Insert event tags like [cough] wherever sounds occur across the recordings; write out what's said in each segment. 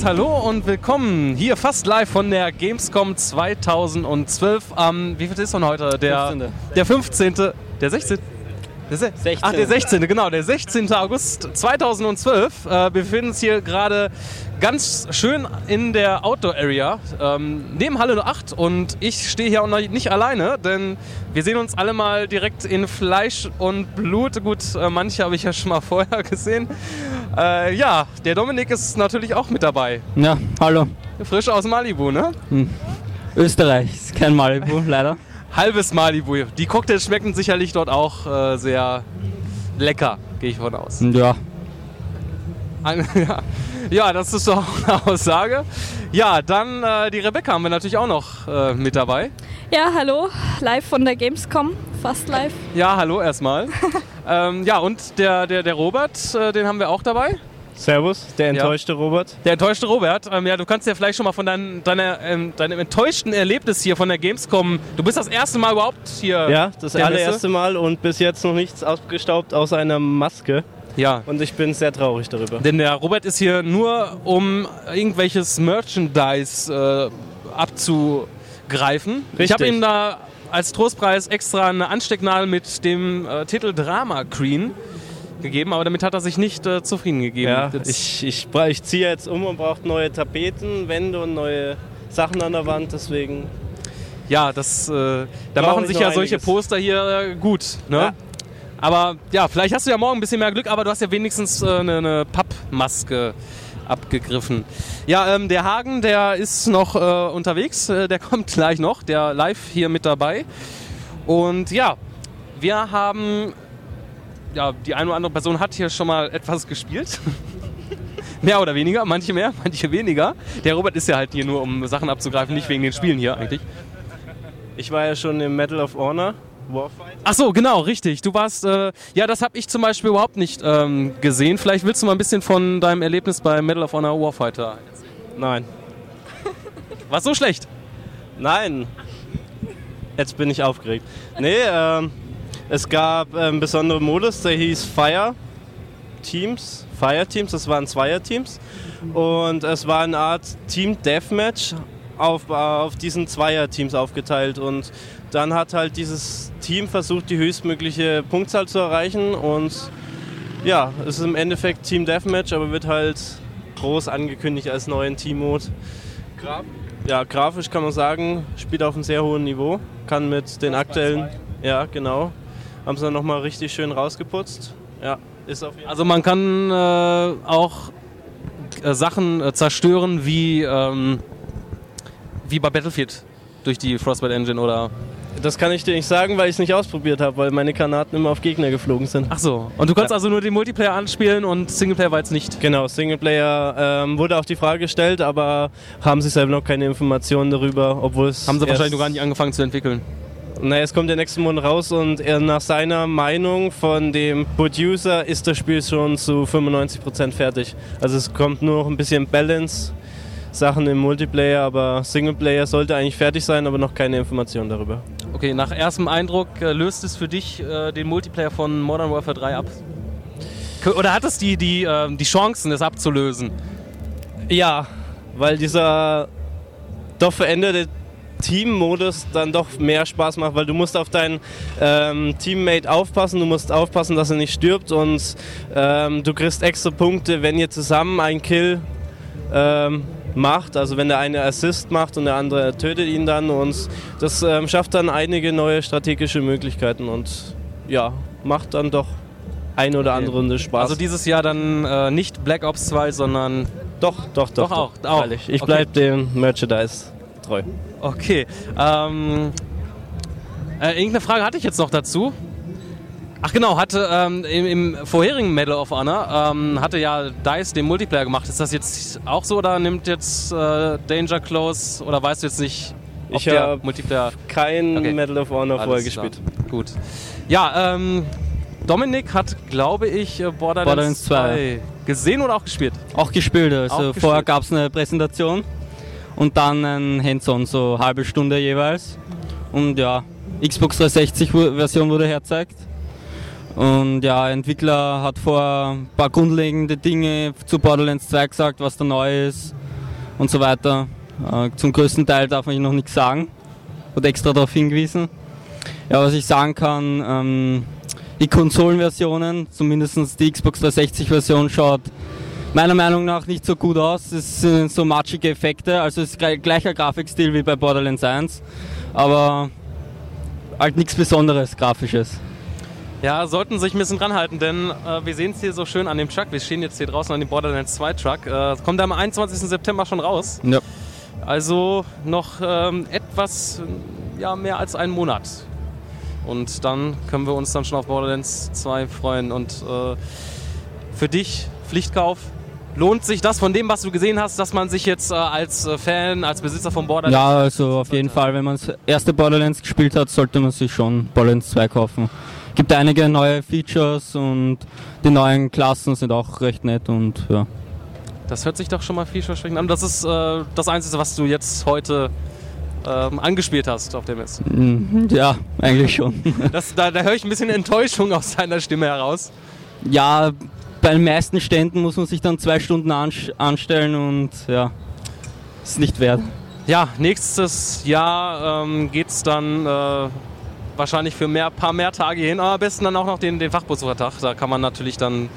Servus, hallo und willkommen hier fast live von der Gamescom 2012 am, wie viel ist denn heute? Der 15.. Der 15. Der 16. Der se 16.. Ach, der 16. Genau, der 16. August 2012. Äh, wir befinden uns hier gerade ganz schön in der Outdoor Area ähm, neben Halle 8 und ich stehe hier auch noch nicht alleine, denn wir sehen uns alle mal direkt in Fleisch und Blut. Gut, äh, manche habe ich ja schon mal [laughs] vorher gesehen. Äh, ja, der Dominik ist natürlich auch mit dabei. Ja, hallo. Frisch aus Malibu, ne? Österreich ist kein Malibu, [laughs] leider. Halbes Malibu. Die Cocktails schmecken sicherlich dort auch äh, sehr lecker, gehe ich von aus. Ja, Ein- [laughs] ja. Ja, das ist doch eine Aussage. Ja, dann äh, die Rebecca haben wir natürlich auch noch äh, mit dabei. Ja, hallo, live von der Gamescom, fast live. Ja, hallo erstmal. [laughs] ähm, ja, und der, der, der Robert, äh, den haben wir auch dabei. Servus, der enttäuschte Robert. Der enttäuschte Robert. Ähm, ja, du kannst ja vielleicht schon mal von dein, deiner, ähm, deinem enttäuschten Erlebnis hier von der Gamescom. Du bist das erste Mal überhaupt hier. Ja, das allererste Mal und bis jetzt noch nichts abgestaubt außer einer Maske. Ja. Und ich bin sehr traurig darüber. Denn der Robert ist hier nur, um irgendwelches Merchandise äh, abzugreifen. Ich Richtig. habe ihm da als Trostpreis extra eine Anstecknadel mit dem äh, Titel Drama Queen gegeben, aber damit hat er sich nicht äh, zufrieden gegeben. Ja, ich, ich, ich ziehe jetzt um und brauche neue Tapeten, Wände und neue Sachen an der Wand, deswegen. ja, das, äh, da machen ich sich ja solche einiges. Poster hier äh, gut. Ne? Ja. Aber ja, vielleicht hast du ja morgen ein bisschen mehr Glück, aber du hast ja wenigstens äh, eine, eine Pappmaske abgegriffen. Ja, ähm, der Hagen, der ist noch äh, unterwegs, äh, der [laughs] kommt gleich noch, der live hier mit dabei. Und ja, wir haben, ja, die eine oder andere Person hat hier schon mal etwas gespielt. [laughs] mehr oder weniger, manche mehr, manche weniger. Der Robert ist ja halt hier nur, um Sachen abzugreifen, nicht wegen den Spielen hier eigentlich. Ich war ja schon im Medal of Honor. Warfight. Ach so, genau, richtig. Du warst, äh, ja, das habe ich zum Beispiel überhaupt nicht ähm, gesehen. Vielleicht willst du mal ein bisschen von deinem Erlebnis bei Medal of Honor Warfighter. Nein. [laughs] War so schlecht? Nein. Jetzt bin ich aufgeregt. Nee, ähm, es gab einen besonderen Modus, der hieß Fire Teams. Fire Teams, das waren Zweierteams. Und es war eine Art Team Deathmatch auf, auf diesen Zweierteams aufgeteilt. Und dann hat halt dieses Team versucht, die höchstmögliche Punktzahl zu erreichen. Und ja, es ist im Endeffekt Team Deathmatch, aber wird halt groß angekündigt als neuen Team-Mode. Ja, grafisch kann man sagen, spielt auf einem sehr hohen Niveau. Kann mit den aktuellen. Ja, genau. Haben sie dann nochmal richtig schön rausgeputzt. Ja, ist auf jeden Fall. Also man kann äh, auch äh, Sachen äh, zerstören wie, ähm, wie bei Battlefield durch die Frostbite Engine oder... Das kann ich dir nicht sagen, weil ich es nicht ausprobiert habe, weil meine Granaten immer auf Gegner geflogen sind. Ach so. Und du kannst Ja. also nur den Multiplayer anspielen und Singleplayer war jetzt nicht. Genau, Singleplayer ähm, wurde auch die Frage gestellt, aber haben sie selber noch keine Informationen darüber, obwohl es. Haben sie wahrscheinlich noch gar nicht angefangen zu entwickeln. Naja, es kommt der nächste Monat raus und nach seiner Meinung von dem Producer ist das Spiel schon zu 95% fertig. Also es kommt nur noch ein bisschen Balance, Sachen im Multiplayer, aber Singleplayer sollte eigentlich fertig sein, aber noch keine Informationen darüber. Okay, nach erstem Eindruck äh, löst es für dich äh, den Multiplayer von Modern Warfare 3 ab? Oder hat es die, die, ähm, die Chancen, es abzulösen? Ja, weil dieser doch veränderte Team-Modus dann doch mehr Spaß macht, weil du musst auf deinen ähm, Teammate aufpassen, du musst aufpassen, dass er nicht stirbt und ähm, du kriegst extra Punkte, wenn ihr zusammen einen Kill ähm, macht, also wenn der eine Assist macht und der andere tötet ihn dann und das ähm, schafft dann einige neue strategische Möglichkeiten und ja, macht dann doch ein oder andere Runde Spaß. Also dieses Jahr dann äh, nicht Black Ops 2, sondern... doch, doch, doch, Doch auch, auch. Freilich. Ich Okay. bleib dem Merchandise treu. Okay. Ähm, äh, irgendeine Frage hatte ich jetzt noch dazu. Ach genau, hatte ähm, im, im vorherigen Medal of Honor ähm, hatte ja DICE den Multiplayer gemacht. Ist das jetzt auch so oder nimmt jetzt äh, Danger Close oder weißt du jetzt nicht, ob Ich der hab Multiplayer... Kein Okay. Medal of Honor vorher Alles klar. gespielt. Gut. Ja, ähm, Dominik hat, glaube ich, äh, Borderlands, Borderlands 2. gesehen oder auch gespielt? Auch gespielt. Also Auch gespielt. vorher gab es eine Präsentation und dann ein Hands-on, so halbe Stunde jeweils. Und ja, Xbox 360 Wu- Version wurde hergezeigt. Und ja, Entwickler hat vor ein paar grundlegende Dinge zu Borderlands 2 gesagt, was da neu ist. und so weiter. Äh, zum größten Teil darf ich noch nichts sagen. Wurde extra darauf hingewiesen. Ja, was ich sagen kann, ähm, die Konsolenversionen, zumindest die Xbox 360-Version, schaut meiner Meinung nach nicht so gut aus. Es sind so matschige Effekte, also es ist gleicher Grafikstil wie bei Borderlands 1, aber halt nichts Besonderes, Grafisches. Ja, sollten sich ein bisschen dran halten, denn äh, wir sehen es hier so schön an dem Truck. Wir stehen jetzt hier draußen an dem Borderlands 2 Truck. Äh, kommt am 21. September schon raus. Ja. Also noch ähm, etwas ja, mehr als einen Monat. Und dann können wir uns dann schon auf Borderlands 2 freuen. Und äh, für dich, Pflichtkauf, lohnt sich das von dem, was du gesehen hast, dass man sich jetzt äh, als äh, Fan, als Besitzer von Borderlands. Ja, also auf jeden Fall, wenn man das erste Borderlands gespielt hat, sollte man sich schon Borderlands 2 kaufen. Gibt einige neue Features und die neuen Klassen sind auch recht nett und ja. Das hört sich doch schon mal vielversprechend an. Das ist äh, das Einzige, was du jetzt heute ähm, angespielt hast auf der Messe. Mhm, Ja, eigentlich schon. [laughs] Das, da, da höre ich ein bisschen Enttäuschung aus deiner Stimme heraus. ja, bei den meisten Ständen muss man sich dann zwei Stunden ansch- anstellen und ja, ist nicht wert. Ja, nächstes Jahr ähm, geht es dann äh, wahrscheinlich für ein paar mehr Tage hin. Aber am besten dann auch noch den, den Fachbesuchertag. Da kann man natürlich dann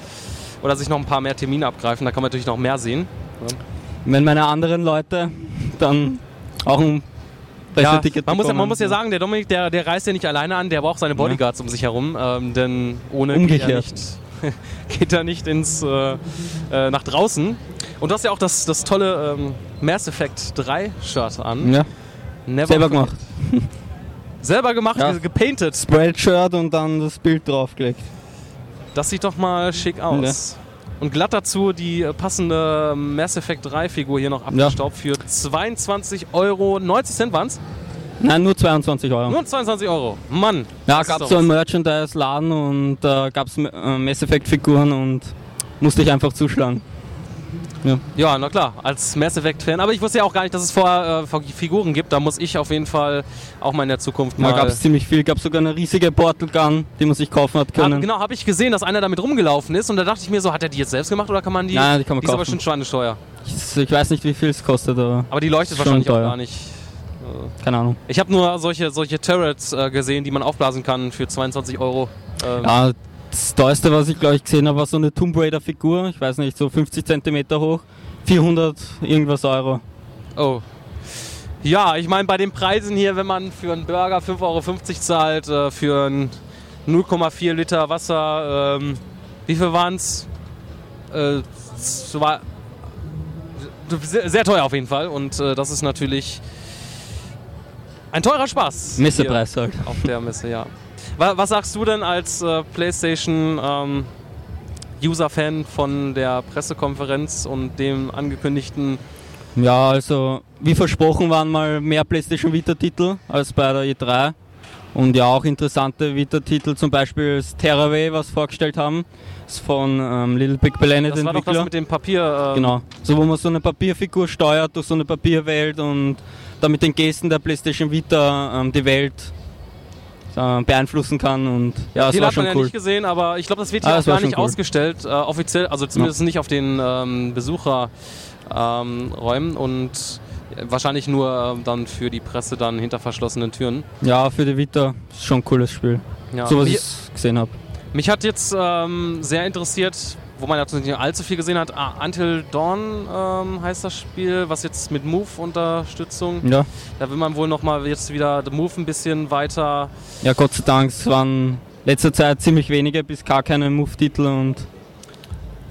oder sich noch ein paar mehr Termine abgreifen. Da kann man natürlich noch mehr sehen. Wenn meine anderen Leute dann auch ein Ja, Presseticket man, muss, ja- man muss ja sagen, der Dominik, der, der reist ja nicht alleine an, der braucht seine Bodyguards um sich herum, ähm, denn ohne geht er Umgekehrt. nicht, [laughs] geht er nicht ins, äh, äh, nach draußen. Und du hast ja auch das, das tolle ähm, Mass Effect 3 Shirt an. Ja, Never selber gemacht. [laughs] Selber gemacht, Ja. gepainted. Spreadshirt und dann das Bild draufgelegt. Das sieht doch mal schick aus. Und glatt dazu die äh, passende Mass Effect 3 Figur hier noch abgestaubt für 22 Euro. 90 Cent waren es? Nein, nur 22 Euro. Nur 22 Euro. Mann. Ja, gab so einen. Merchandise-Laden und da gab es äh, Mass Effect-Figuren und musste ich einfach zuschlagen. Ja, na klar, als Mass Effect-Fan. Aber ich wusste ja auch gar nicht, dass es vorher äh, Figuren gibt. Da muss ich auf jeden Fall auch mal in der Zukunft Da mal. gab es ziemlich viel. gab sogar eine riesige Portal Gun, die man sich kaufen hat Hab, können. genau, habe ich gesehen, dass einer damit rumgelaufen ist und da dachte ich mir so, hat er die jetzt selbst gemacht oder kann man die? Nein, die kann man die ist aber kaufen. schon Schweinesteuer. Ich, ich weiß nicht, wie viel es kostet, aber Aber die leuchtet wahrscheinlich auch teuer. gar nicht. keine Ahnung. Ich habe nur solche, solche Turrets äh, gesehen, die man aufblasen kann für 22 Euro. Ähm, Ja, das teuerste, was ich glaube ich gesehen habe, war so eine Tomb Raider Figur. Ich weiß nicht, so 50 Zentimeter hoch. 400 irgendwas Euro. Oh. Ja, ich meine, bei den Preisen hier, wenn man für einen Burger 5,50 Euro zahlt, äh, für ein 0,4 Liter Wasser, ähm, wie viel waren es? Äh, war sehr, sehr teuer auf jeden Fall und äh, das ist natürlich ein teurer Spaß. Messepreis. Hier auf der Messe, ja. Wa- Was sagst du denn als äh, PlayStation ähm, User-Fan von der Pressekonferenz und dem angekündigten Ja, also wie versprochen waren mal mehr PlayStation Vita-Titel als bei der E3. Und ja, auch interessante Vita-Titel, zum Beispiel das Terraway, was vorgestellt haben. Das ist von ähm, Little Big Planet Das war doch das Entwickler. mit dem Papier. ähm, Genau. So wo man so eine Papierfigur steuert durch so eine Papierwelt und da mit den Gesten der PlayStation Vita ähm, die Welt äh, beeinflussen kann und ja, das Viel war hat man schon ja cool. nicht gesehen, aber ich glaube, das wird Ah, hier auch das war gar nicht cool. ausgestellt, äh, offiziell, also zumindest nicht auf den ähm, Besucherräumen ähm, und wahrscheinlich nur äh, dann für die Presse dann hinter verschlossenen Türen. Ja, für die Vita ist schon ein cooles Spiel. Ja. So was ich gesehen habe. mich hat jetzt ähm, sehr interessiert, wo man jetzt nicht allzu viel gesehen hat, ah, Until Dawn ähm, heißt das Spiel, was jetzt mit Move-Unterstützung, Ja. da will man wohl nochmal jetzt wieder Move ein bisschen weiter. Ja, Gott sei Dank, es waren letzter Zeit ziemlich wenige bis gar keine Move-Titel und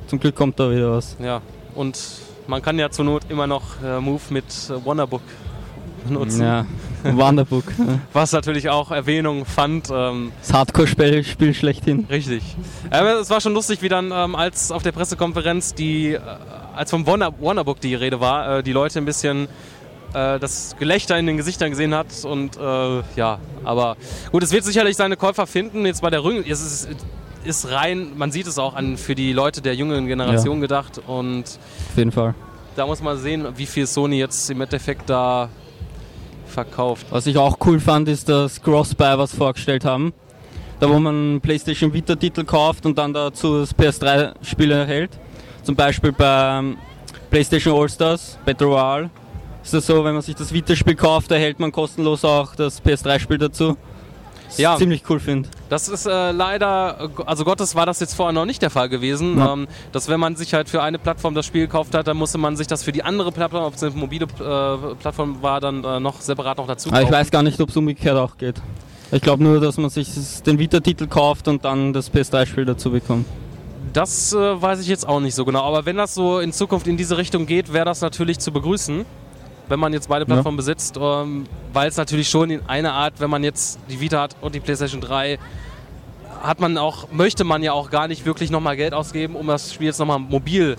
zum Glück kommt da wieder was. Ja, und man kann ja zur Not immer noch äh, Move mit äh, Wonderbook benutzen, Ja, [laughs] Wanderbook. was natürlich auch Erwähnung fand. Ähm, Das Hardcore-Spiel Spiel schlechthin. richtig. Aber es war schon lustig, wie dann, ähm, als auf der Pressekonferenz die, äh, als vom Wonderbook die Rede war, äh, die Leute ein bisschen äh, das Gelächter in den Gesichtern gesehen hat und äh, ja, aber gut, es wird sicherlich seine Käufer finden. Jetzt bei der Rüng, es ist, ist rein, man sieht es auch an für die Leute der jüngeren Generation gedacht und Auf jeden Fall. Da muss man sehen, wie viel Sony jetzt im Endeffekt da verkauft. Was ich auch cool fand, ist das Cross-Buy, was vorgestellt haben. Da wo man PlayStation Vita-Titel kauft und dann dazu das PS3-Spiel erhält. Zum Beispiel bei PlayStation All-Stars, Battle Royale. Ist das so, wenn man sich das Vita-Spiel kauft, erhält man kostenlos auch das PS3-Spiel dazu? Was Ja. ich ziemlich cool finde. Das ist äh, leider, also Gottes war das jetzt vorher noch nicht der Fall gewesen, Ja. ähm, dass wenn man sich halt für eine Plattform das Spiel gekauft hat, dann musste man sich das für die andere Plattform, ob es eine mobile äh, Plattform war, dann äh, noch separat noch dazu ich kaufen. weiß gar nicht, ob es umgekehrt auch geht. Ich glaube nur, dass man sich den Vita-Titel kauft und dann das PS3-Spiel dazu bekommt. Das äh, weiß ich jetzt auch nicht so genau, aber wenn das so in Zukunft in diese Richtung geht, wäre das natürlich zu begrüßen, wenn man jetzt beide Plattformen besitzt, ähm, weil es natürlich schon in einer Art, wenn man jetzt die Vita hat und die PlayStation 3, hat man auch, möchte man ja auch gar nicht wirklich nochmal Geld ausgeben, um das Spiel jetzt nochmal mobil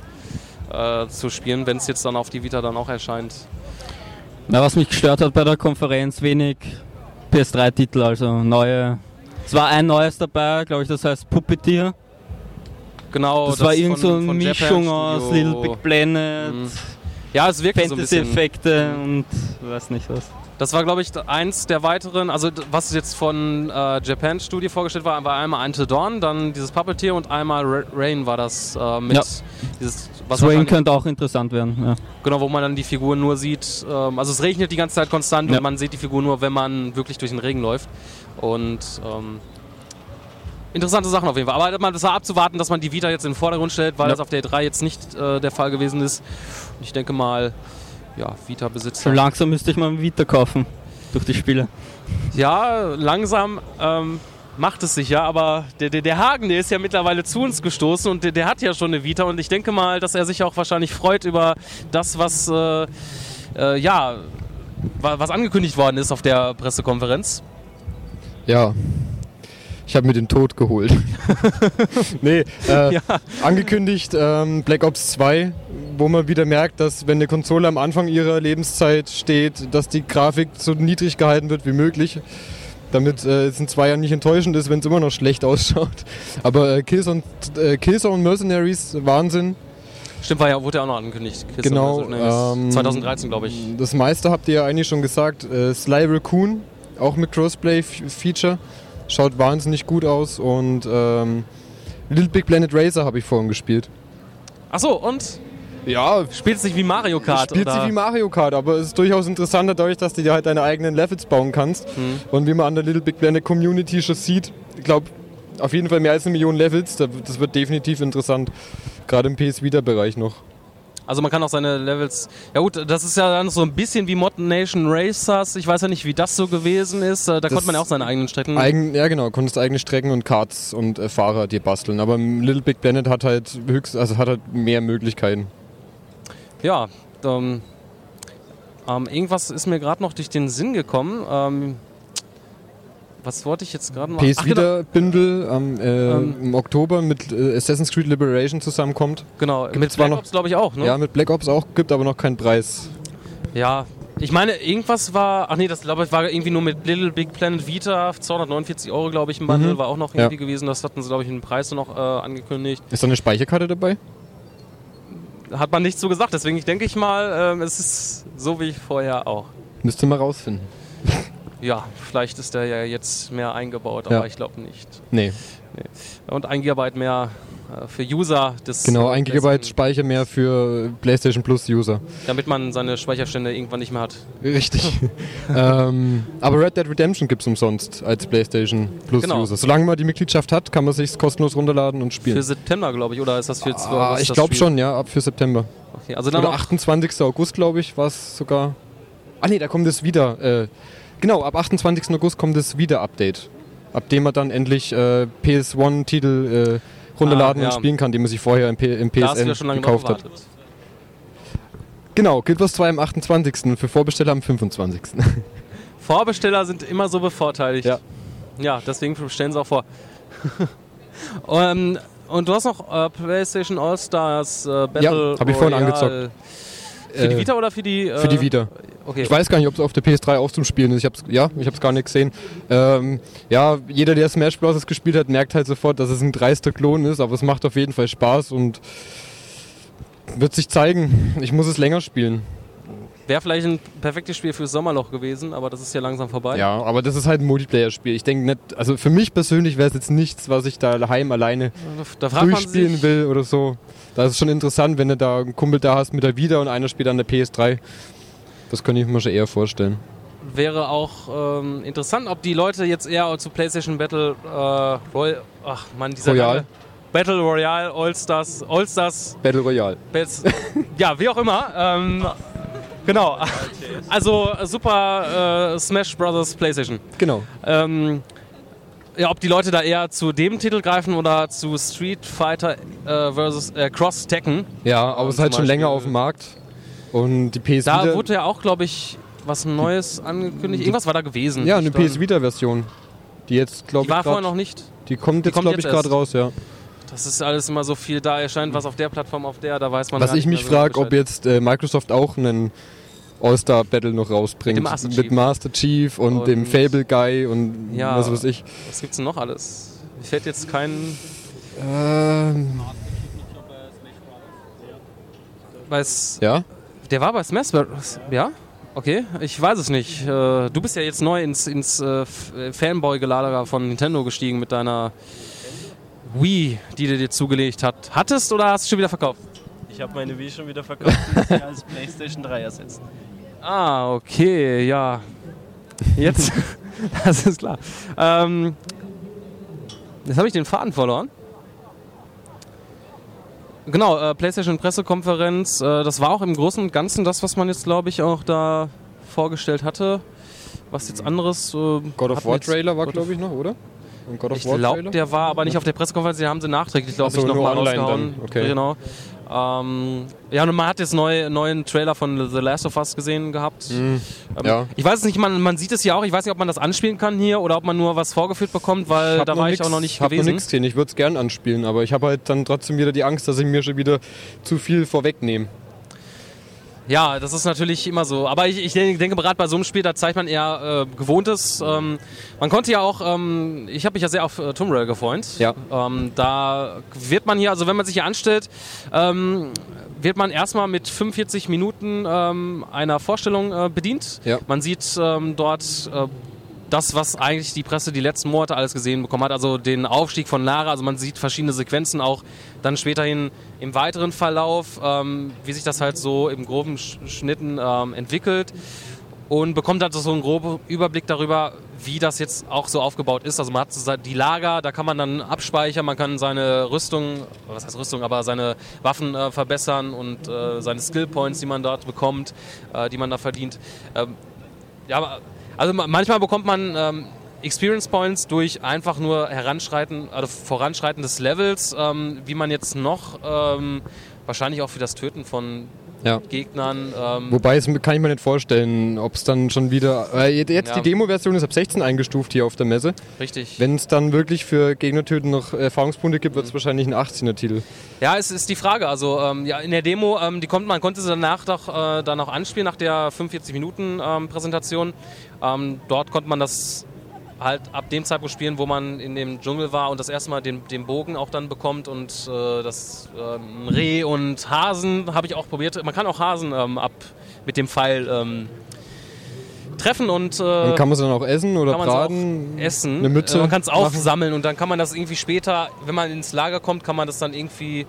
äh, zu spielen, wenn es jetzt dann auf die Vita dann auch erscheint. Ja, was mich gestört hat bei der Konferenz, wenig PS3-Titel, also neue. Es war ein neues dabei, glaube ich, das heißt Puppeteer. Genau, das, war irgend von- so eine Japan Mischung aus Studio. Little Big Planet, Mhm. Ja, es wirkt so ein bisschen. Fantasy-Effekte und weiß nicht was. Das war, glaube ich, eins der weiteren, also was jetzt von äh, Japan Studio vorgestellt war, war einmal Until Dawn, dann dieses Puppeteer und einmal Ra Rain war das äh, mit Ja. dieses, was Rain könnte auch interessant werden. Ja. genau, wo man dann die Figur nur sieht. Ähm, also es regnet die ganze Zeit konstant Ja. und man sieht die Figur nur, wenn man wirklich durch den Regen läuft. Und ähm, interessante Sachen auf jeden Fall. Aber man- das war abzuwarten, dass man die Vita jetzt in den Vordergrund stellt, weil Ja. das auf der 3 jetzt nicht äh, der Fall gewesen ist. Und ich denke mal, ja, Vita-Besitzer. Schon langsam müsste ich mal ein Vita kaufen. Durch die Spiele. Ja, langsam ähm, macht es sich ja, aber der, der, der Hagen, der ist ja mittlerweile zu uns gestoßen und der, der hat ja schon eine Vita und ich denke mal, dass er sich auch wahrscheinlich freut über das, was äh, äh, ja, wa- was angekündigt worden ist auf der Pressekonferenz. Ja. Ich habe mir den Tod geholt. [laughs] nee, äh, Ja. angekündigt ähm, Black Ops 2, wo man wieder merkt, dass wenn eine Konsole am Anfang ihrer Lebenszeit steht, dass die Grafik so niedrig gehalten wird wie möglich. Damit äh, es in zwei Jahren nicht enttäuschend ist, wenn es immer noch schlecht [laughs] ausschaut. Aber äh, Killzone, äh, Killzone Mercenaries, Wahnsinn. Stimmt, war ja, wurde ja auch noch angekündigt. Kiss Genau, ähm, 2013, glaube ich. Das meiste habt ihr ja eigentlich schon gesagt. Äh, Sly Raccoon, auch mit Crossplay-Feature. Schaut wahnsinnig gut aus. Und ähm, Little Big Planet Racer habe ich vorhin gespielt. Achso, und? Ja, Spielt sich wie Mario Kart, spielt oder? sich wie Mario Kart, aber es ist durchaus interessanter dadurch, dass du dir halt deine eigenen Levels bauen kannst. Hm. Und wie man an der Little Big Planet Community schon sieht, ich glaube, auf jeden Fall mehr als eine Million Levels. Da- Das wird definitiv interessant. Gerade im PS Vita-Bereich noch. Also man kann auch seine Levels. Ja gut, das ist ja dann so ein bisschen wie Mod Nation Racers. Ich weiß ja nicht, wie das so gewesen ist. Da konnte man ja auch seine eigenen Strecken. Eigen, ja genau, konntest eigene Strecken und Karts und äh, Fahrer dir basteln. Aber Little Big Planet hat halt höchst, also hat halt mehr Möglichkeiten. Ja, ähm, ähm, irgendwas ist mir gerade noch durch den Sinn gekommen. Ähm, was wollte ich jetzt gerade noch? PS Ach, genau, Vita Bündel am, äh, Ähm. im Oktober mit äh, Assassin's Creed Liberation zusammenkommt. genau. Gibt's Mit Black noch- Ops glaube ich auch, ne? Ja, mit Black Ops auch, gibt aber noch keinen Preis. Ja. Ich meine, irgendwas war, ach nee, das glaube ich war irgendwie nur mit Little Big Planet Vita, 249 Euro glaube ich im Bundle, Mhm. war auch noch Ja. irgendwie gewesen. Das hatten sie glaube ich in den Preis noch äh, angekündigt. Ist da eine Speicherkarte dabei? Hat man nicht so gesagt, deswegen denke ich mal, ähm, es ist so wie vorher auch. Müsste mal rausfinden. Ja, vielleicht ist der ja jetzt mehr eingebaut, Ja. aber ich glaube nicht. Nee, Und ein Gigabyte mehr äh, für User des genau, ein Gigabyte Speicher mehr für PlayStation Plus User. damit man seine Speicherstände irgendwann nicht mehr hat. Richtig. [laughs] ähm, aber Red Dead Redemption gibt es umsonst als PlayStation Plus Genau. User. Solange man die Mitgliedschaft hat, kann man sich kostenlos runterladen und spielen. Für September, glaube ich, oder ist das für jetzt ah, ich glaube schon, ja, ab für September. Okay, also dann Oder noch, 28. August, glaube ich, war es sogar. Ah nee, da kommt es wieder. Äh, genau, ab 28. August kommt das Wieder-Update. Ab dem man dann endlich äh, PS1-Titel äh, runterladen Ah, ja. und spielen kann, die man sich vorher im, P im PSN gekauft hat. Genau, Guild Wars 2 am 28. Für Vorbesteller am 25. [laughs] Vorbesteller sind immer so bevorteiligt. Ja. Ja, deswegen stellen sie auch vor. [laughs] ähm, und du hast noch äh, PlayStation All-Stars äh, Battle Ja, hab ich vorhin angezockt. Für die Äh, Vita oder für die... Äh, Für die Vita. Okay. Ich weiß gar nicht, ob es auf der PS3 auch zum Spielen ist. Ich hab's, ja, ich habe es gar nicht gesehen. Ähm, ja, jeder, der Smash Bros. gespielt hat, merkt halt sofort, dass es ein dreister Klon ist, aber es macht auf jeden Fall Spaß und wird sich zeigen. Ich muss es länger spielen. Wäre vielleicht ein perfektes Spiel fürs Sommerloch gewesen, aber das ist ja langsam vorbei. Ja, aber das ist halt ein Multiplayer-Spiel. Ich denke nicht, also für mich persönlich wäre es jetzt nichts, was ich da daheim alleine Da durchspielen will oder so. Das ist schon interessant, wenn du da einen Kumpel da hast mit der Vita und einer spielt an der PS3. Das könnte ich mir schon eher vorstellen. wäre auch ähm, interessant, ob die Leute jetzt eher zu PlayStation Battle äh, Royal, ach man, dieser Royale. Name. Battle Royale, All-Stars, All-Stars, Battle Royale. Bats- [laughs] ja, wie auch immer. Ähm, genau. Also Super äh, Smash Brothers PlayStation. Genau. Ähm, ja, ob die Leute da eher zu dem Titel greifen oder zu Street Fighter äh, versus äh, Cross Tekken. Ja, aber es ist halt schon länger auf dem Markt. Und die PS Da Vita. wurde ja auch, glaube ich, was Neues angekündigt. Irgendwas war da gewesen. ja, eine glaub, PS Vita-Version. Die jetzt, glaube Die ich, war vorher grad- noch nicht. Die kommt jetzt, glaube ich, gerade raus, ja. Das ist alles immer so viel da erscheint, was auf der Plattform, auf der, da weiß man Was ich mich frage, ob Bescheid. jetzt äh, Microsoft auch einen All-Star-Battle noch rausbringt. Mit dem Master Mit Chief. Master Chief und, Und- dem Fable Guy und Ja. was weiß ich. Was gibt's denn noch alles? Mir fällt jetzt kein. Ähm, Weiß, ja? der war bei Smash Bros. Ja? Okay, ich weiß es nicht. Äh, Du bist ja jetzt neu ins, ins äh, äh, Fanboy-Gelager von Nintendo gestiegen mit deiner Wii, die du dir zugelegt hat. Hattest oder hast du schon wieder verkauft? Ich habe meine Wii schon wieder verkauft und sie als PlayStation 3 ersetzt. Ah, okay, ja. Jetzt, [laughs] das ist klar. Ähm, jetzt habe ich den Faden verloren. Genau, äh, PlayStation Pressekonferenz. Äh, das war auch im Großen und Ganzen das, was man jetzt, glaube ich, auch da vorgestellt hatte. Was jetzt anderes. Äh, God of War Trailer war, glaube ich, noch, oder? Ein God of Ich War glaube, Trailer? der war aber nicht auf der Pressekonferenz, die haben sie nachträglich, glaube so, ich, nochmal rausgehauen. Okay. Genau. Ähm, ja, und man hat jetzt neu, neuen Trailer von The Last of Us gesehen gehabt. Mhm. Ähm, Ja. Ich weiß es nicht, man, man sieht es ja auch. Ich weiß nicht, ob man das anspielen kann hier oder ob man nur was vorgeführt bekommt, weil da war ich nix- auch noch nicht noch gewesen. nichts gesehen. Ich würde es gern anspielen, aber ich habe halt dann trotzdem wieder die Angst, dass ich mir schon wieder zu viel vorwegnehme. Ja, das ist natürlich immer so. Aber ich, ich denke, gerade bei so einem Spiel, da zeigt man eher äh, Gewohntes. Ähm, man konnte ja auch, ähm, ich habe mich ja sehr auf äh, Tomb Raider gefreut. Ja. Ähm, da wird man hier, also wenn man sich hier anstellt, ähm, wird man erstmal mit 45 Minuten ähm, einer Vorstellung äh, bedient. Ja. Man sieht ähm, dort äh, das, was eigentlich die Presse die letzten Monate alles gesehen bekommen hat, also den Aufstieg von Lara, also man sieht verschiedene Sequenzen auch dann späterhin im weiteren Verlauf, ähm, wie sich das halt so im groben Sch Schnitten ähm, entwickelt und bekommt halt so einen groben Überblick darüber, wie das jetzt auch so aufgebaut ist. Also man hat die Lager, da kann man dann abspeichern, man kann seine Rüstung, was heißt Rüstung, aber seine Waffen äh, verbessern und äh, seine Skill Points, die man dort bekommt, äh, die man da verdient. Ähm, ja, also ma- manchmal bekommt man ähm, Experience Points durch einfach nur Heranschreiten, also Voranschreiten des Levels, ähm, wie man jetzt noch ähm, wahrscheinlich auch für das Töten von Ja. Gegnern. Ähm, Wobei, es kann ich mir nicht vorstellen, ob es dann schon wieder. Äh, jetzt Ja. die Demo-Version ist ab 16 eingestuft hier auf der Messe. richtig. Wenn es dann wirklich für Gegnertöten noch Erfahrungspunkte gibt, wird es wahrscheinlich ein 18er-Titel. Ja, es ist die Frage. Also ähm, ja, in der Demo, ähm, die kommt, man konnte sie danach doch, äh, dann auch anspielen, nach der 45-Minuten-Präsentation. Ähm, dort konnte man das halt ab dem Zeitpunkt spielen, wo man in dem Dschungel war und das erste Mal den, den Bogen auch dann bekommt und äh, das ähm, Reh und Hasen habe ich auch probiert. Man kann auch Hasen ähm, ab mit dem Pfeil ähm, treffen und, äh, Und kann man es dann auch essen oder kann braten? essen. Eine Mütze Äh, man kann es aufsammeln und dann kann man das irgendwie später, wenn man ins Lager kommt, kann man das dann irgendwie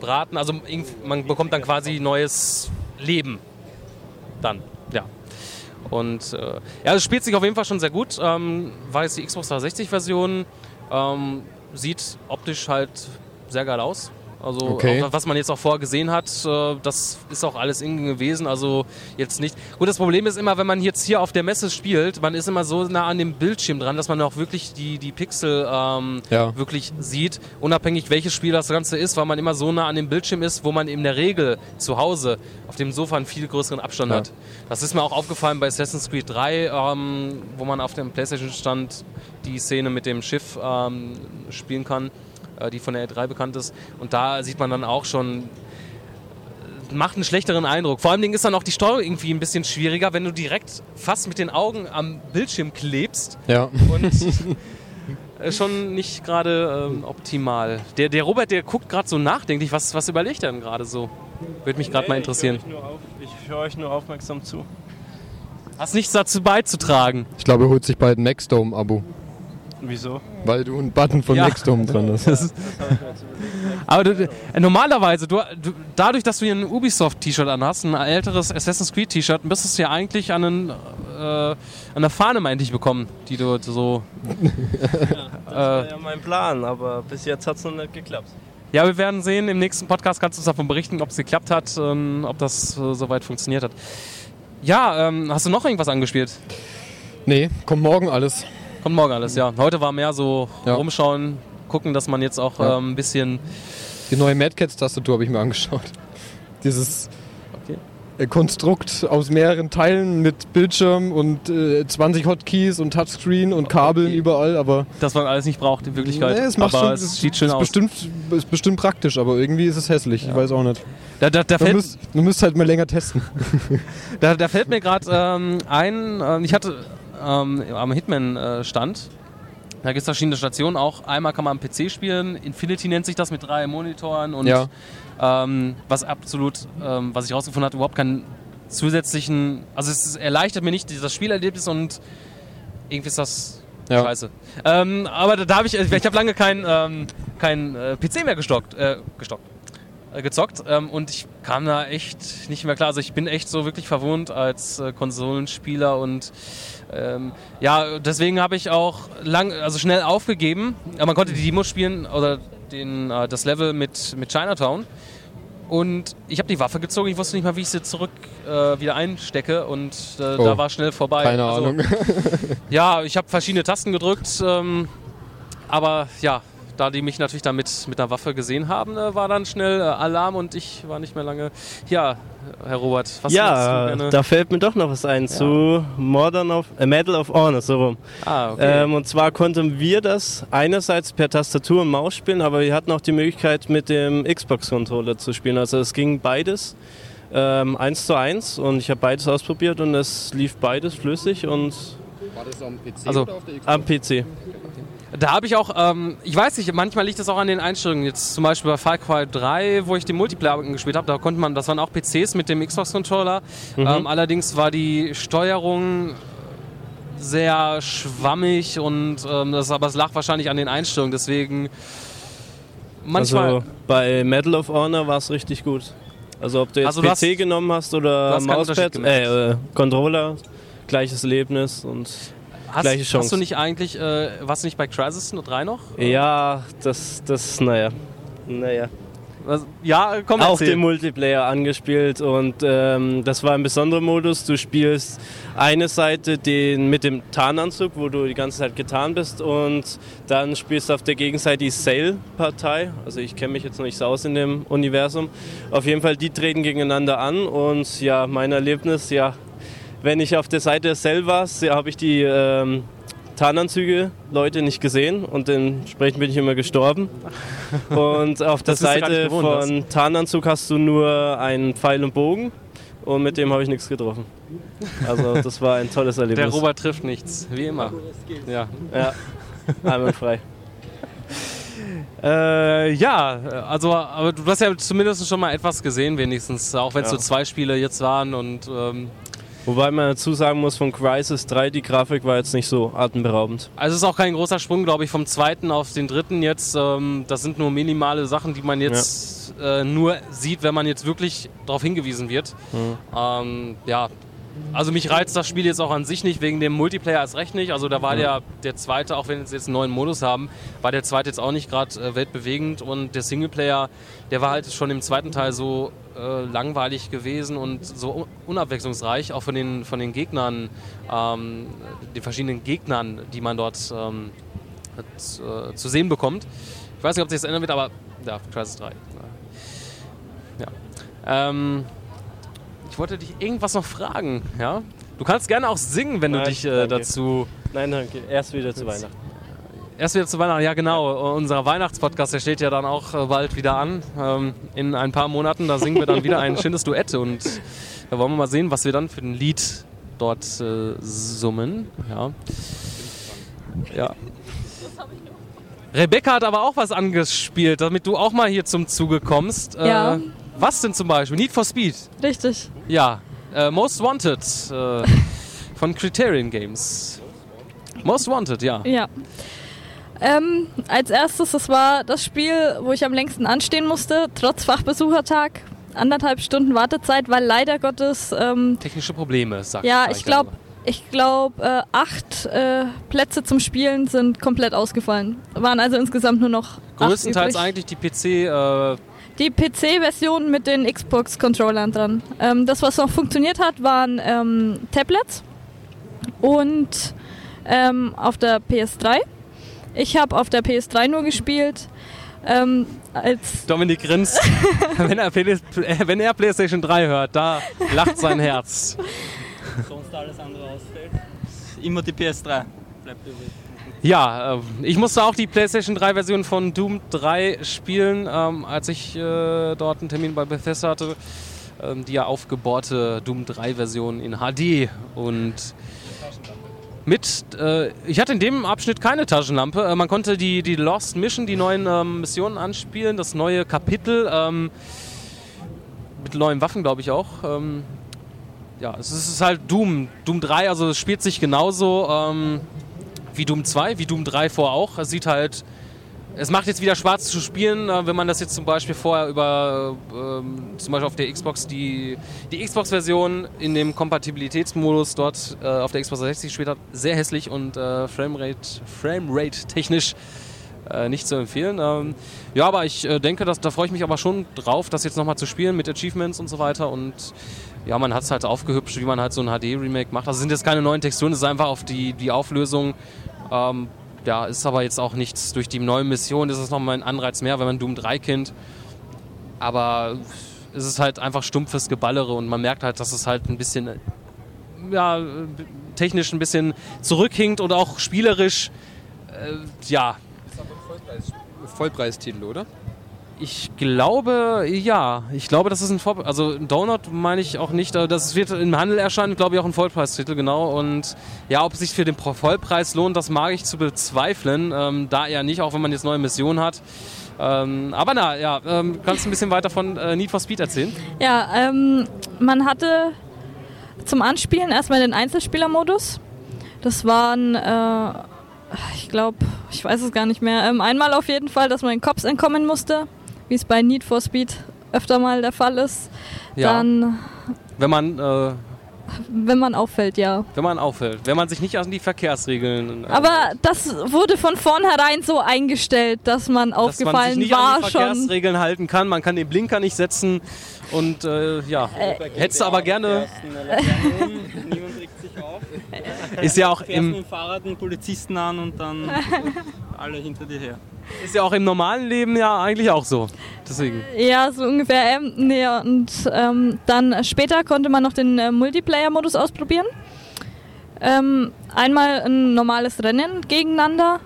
braten. Also irgendwie- man bekommt dann quasi neues Leben. Dann. Und äh, ja, es spielt sich auf jeden Fall schon sehr gut. Ähm, war jetzt die Xbox 360-Version. Ähm, sieht optisch halt sehr geil aus. Also Okay. auch, was man jetzt auch vorher gesehen hat, äh, das ist auch alles in gewesen. Also jetzt nicht. Gut, das Problem ist immer, wenn man jetzt hier auf der Messe spielt, man ist immer so nah an dem Bildschirm dran, dass man auch wirklich die, die Pixel ähm, Ja. wirklich sieht, unabhängig welches Spiel das Ganze ist, weil man immer so nah an dem Bildschirm ist, wo man in der Regel zu Hause auf dem Sofa einen viel größeren Abstand Ja. hat. Das ist mir auch aufgefallen bei Assassin's Creed 3, ähm, wo man auf dem Playstation-Stand die Szene mit dem Schiff ähm, spielen kann, die von der E3 bekannt ist. Und da sieht man dann auch schon, äh, macht einen schlechteren Eindruck. Vor allen Dingen ist dann auch die Steuerung irgendwie ein bisschen schwieriger, wenn du direkt fast mit den Augen am Bildschirm klebst Ja. und [laughs] äh, schon nicht gerade ähm, optimal. Der, der Robert, der guckt gerade so nachdenklich. Was, was überlegt er denn gerade so? Würde mich gerade mal interessieren. Ich höre euch, höre euch nur aufmerksam zu. Hast nichts dazu beizutragen. Ich glaube, er holt sich bald ein Maxdome-Abo, Wieso? weil du einen Button von Ja. Maxdome dran hast. [laughs] Aber du, äh, normalerweise, du, du, dadurch, dass du hier ein Ubisoft-T-Shirt anhast, ein älteres Assassin's Creed-T-Shirt, müsstest du ja eigentlich an, einen, äh, an eine Fahne, meinte ich, bekommen, die du so. [laughs] Das war ja mein Plan, aber bis jetzt hat es noch nicht geklappt. Ja, wir werden sehen. Im nächsten Podcast kannst du uns davon berichten, ob es geklappt hat, ähm, ob das äh, soweit funktioniert hat. Ja, ähm, hast du noch irgendwas angespielt? Nee, kommt morgen alles. Kommt morgen alles, ja. Heute war mehr so Ja. rumschauen, gucken, dass man jetzt auch Ja. ähm, ein bisschen. Die neue Mad Cats Tastatur habe ich mir angeschaut. [laughs] Dieses Okay. äh, Konstrukt aus mehreren Teilen mit Bildschirm und äh, 20 Hotkeys und Touchscreen und Kabeln Okay. überall, aber dass man alles nicht braucht in Wirklichkeit. Nee, es macht aber schon, es sieht schön ist aus. Bestimmt, ist bestimmt praktisch, aber irgendwie ist es hässlich. Ich weiß auch nicht. Da, da, da, Du fällt, müsst, du müsst halt mal länger testen. [laughs] da, da fällt mir gerade ähm, ein, ähm, ich hatte ähm, am Hitman-Stand, da gibt es verschiedene Stationen auch. Einmal kann man am PC spielen, Infinity nennt sich das mit drei Monitoren und Ja. ähm, was absolut, ähm, was ich rausgefunden habe, überhaupt keinen zusätzlichen, also es erleichtert mir nicht das Spielerlebnis und irgendwie ist das Ja. scheiße. Ähm, aber da, da habe ich, ich habe lange kein, ähm, kein äh, PC mehr gestockt, äh, gestockt, äh, gezockt ähm, und ich kam da echt nicht mehr klar. Also ich bin echt so wirklich verwohnt als äh, Konsolenspieler und ähm, ja, deswegen habe ich auch lang, also schnell aufgegeben. Aber man konnte die Demo spielen oder den, äh, das Level mit, mit Chinatown. Und ich habe die Waffe gezogen, ich wusste nicht mal, wie ich sie zurück äh, wieder einstecke und äh, Oh. da war schnell vorbei. Keine Also, Ahnung. [laughs] Ja, ich habe verschiedene Tasten gedrückt, ähm, aber ja, da die mich natürlich dann mit, einer Waffe gesehen haben, äh, war dann schnell äh, Alarm und ich war nicht mehr lange. Ja, Herr Robert, was ja, du gerne? da fällt mir doch noch was ein zu Modern of, äh, Medal of Honor, so rum. ah, okay. Ähm, und zwar konnten wir das einerseits per Tastatur und Maus spielen, aber wir hatten auch die Möglichkeit mit dem Xbox-Controller zu spielen. Also es ging beides ähm, eins zu eins und ich habe beides ausprobiert und es lief beides flüssig und War das am PC Also, oder auf der Xbox? am PC. Da habe ich auch, ähm, ich weiß nicht, manchmal liegt es auch an den Einstellungen. Jetzt zum Beispiel bei Far Cry 3, wo ich den Multiplayer gespielt habe, da konnte man, das waren auch PCs mit dem Xbox-Controller. Ähm, allerdings war die Steuerung sehr schwammig und ähm, das, aber es lag wahrscheinlich an den Einstellungen. Deswegen manchmal. Also bei Medal of Honor war es richtig gut. Also ob du jetzt Also PC hast- genommen hast oder Mauspad, äh, äh, Controller, gleiches Erlebnis und hast, gleiche Chance. hast du nicht eigentlich, äh, warst du nicht bei Crysis 3 noch? ja, das, das, naja, naja. Also, ja, komm, auch erzähl. den Multiplayer angespielt und ähm, das war ein besonderer Modus. Du spielst eine Seite den mit dem Tarnanzug, wo du die ganze Zeit getan bist und dann spielst du auf der Gegenseite die Sail-Partei. Also ich kenne mich jetzt noch nicht so aus in dem Universum. Auf jeden Fall, die treten gegeneinander an und ja, mein Erlebnis, ja, wenn ich auf der Seite der Sail war, habe ich die ähm, Tarnanzüge Leute nicht gesehen und entsprechend bin ich immer gestorben. [laughs] Und auf der Seite gewohnt, das. von Tarnanzug hast du nur einen Pfeil und Bogen und mit dem habe ich nichts getroffen. Also das war ein tolles Der Erlebnis. Robert trifft nichts, wie immer. Ja. Ja, einwandfrei. [laughs] Äh, ja, also aber du hast ja zumindest schon mal etwas gesehen, wenigstens, auch wenn es Ja. so zwei Spiele jetzt waren und ähm, Wobei man dazu sagen muss, von Crisis 3, die Grafik war jetzt nicht so atemberaubend. also es ist auch kein großer Sprung, glaube ich, vom zweiten auf den dritten jetzt. Ähm, das sind nur minimale Sachen, die man jetzt äh, nur sieht, wenn man jetzt wirklich darauf hingewiesen wird. Ähm, ja, also mich reizt das Spiel jetzt auch an sich nicht, wegen dem Multiplayer als recht nicht. Also da war der, der zweite, auch wenn sie jetzt einen neuen Modus haben, war der zweite jetzt auch nicht gerade äh, weltbewegend und der Singleplayer, der war halt schon im zweiten Teil so äh, langweilig gewesen und so un- unabwechslungsreich, auch von den, von den Gegnern, ähm, den verschiedenen Gegnern, die man dort ähm, hat, äh, zu sehen bekommt. Ich weiß nicht, ob sich das ändern wird, aber ja, Crisis 3. Ja. Ähm, ich wollte dich irgendwas noch fragen, ja? Du kannst gerne auch singen, wenn du Nein, dich äh, dazu. Nein, danke. Erst wieder zu Weihnachten. Erst wieder zu Weihnachten, ja genau. Unser Weihnachtspodcast, der steht ja dann auch äh, bald wieder an. Ähm, in ein paar Monaten, da singen wir dann wieder ein [laughs] schönes Duett und da wollen wir mal sehen, was wir dann für ein Lied dort äh, summen. Ja. ja. Rebecca hat aber auch was angespielt, damit du auch mal hier zum Zuge kommst. Äh, Ja. Was denn zum Beispiel? Need for Speed. Richtig. Ja. Äh, Most Wanted äh, von Criterion Games. Most Wanted, ja. Ja. Ähm, als erstes, das war das Spiel, wo ich am längsten anstehen musste, trotz Fachbesuchertag. Anderthalb Stunden Wartezeit, weil leider Gottes, ähm, Technische Probleme, sagt ja, ich glaube, ich glaube, äh, acht äh, Plätze zum Spielen sind komplett ausgefallen. Waren also insgesamt nur noch. Größtenteils eigentlich die PC. Äh, Die PC-Version mit den Xbox-Controllern dran. Ähm, das, was noch funktioniert hat, waren ähm, Tablets und ähm, auf der PS3. Ich habe auf der PS3 nur gespielt. Ähm, als Dominik grinst, [laughs] wenn, er, wenn er PlayStation 3 hört, da lacht sein Herz. [laughs] Sonst alles andere ausfällt. Immer die PS3. Bleibt übrig. Ja, äh, ich musste auch die PlayStation 3 Version von Doom 3 spielen, ähm, als ich äh, dort einen Termin bei Bethesda hatte. Ähm, die ja aufgebohrte Doom 3 Version in HD und mit, äh, ich hatte in dem Abschnitt keine Taschenlampe. Äh, man konnte die, die Lost Mission, die neuen ähm, Missionen anspielen, das neue Kapitel mit neuen Waffen, glaube ich auch. Ja, es ist halt Doom, Doom 3, also es spielt sich genauso. Wie Doom 2, wie Doom 3 vor auch. Es sieht halt, es macht jetzt wieder Spaß zu spielen, äh, wenn man das jetzt zum Beispiel vorher über, ähm, zum Beispiel auf der Xbox, die, die Xbox-Version in dem Kompatibilitätsmodus dort äh, auf der Xbox 360 gespielt hat, sehr hässlich und äh, Framerate, Framerate technisch äh, nicht zu empfehlen. Ähm, ja, aber ich äh, denke, dass, da freue ich mich aber schon drauf, das jetzt nochmal zu spielen mit Achievements und so weiter und ja, man hat es halt aufgehübscht, wie man halt so ein HD-Remake macht. Also sind jetzt keine neuen Texturen, es ist einfach auf die, die Auflösung. Ähm, ja, ist aber jetzt auch nichts durch die neue Mission, ist es nochmal ein Anreiz mehr, wenn man Doom 3 kennt. Aber es ist halt einfach stumpfes Geballere und man merkt halt, dass es halt ein bisschen, ja, technisch ein bisschen zurückhinkt und auch spielerisch, äh, ja, Vollpreistitel, oder? Ich glaube, ja. Ich glaube, das ist ein Vor Also ein Donut meine ich auch nicht. Das wird im Handel erscheinen, glaube ich, auch ein Vollpreistitel, genau. Und ja, ob es sich für den Vollpreis lohnt, das mag ich zu bezweifeln. Ähm, da eher nicht, auch wenn man jetzt neue Missionen hat. Ähm, aber na, ja, ähm, kannst du ein bisschen weiter von äh, Need for Speed erzählen? Ja, ähm, man hatte zum Anspielen erstmal den Einzelspielermodus. Das waren, äh, ich glaube, ich weiß es gar nicht mehr, ähm, einmal auf jeden Fall, dass man den Cops entkommen musste, wie es bei Need for Speed öfter mal der Fall ist. Ja. Dann, Wenn man, äh, wenn man auffällt, ja. wenn man auffällt, wenn man sich nicht an die Verkehrsregeln. Äh, Aber das wurde von vornherein so eingestellt, dass man dass man sich aufgefallen nicht an war die schon. Verkehrsregeln halten kann. Man kann den Blinker nicht setzen und äh, ja, hättest du aber gerne. Ist ja auch Fährst mit im, dem Fahrrad einen Polizisten an und dann [laughs] alle hinter dir her. ist ja auch im normalen Leben ja eigentlich auch so. Deswegen. Ja, so ungefähr. Ähm, nee, und ähm, dann später konnte man noch den äh, Multiplayer-Modus ausprobieren. Ähm, einmal ein normales Rennen gegeneinander.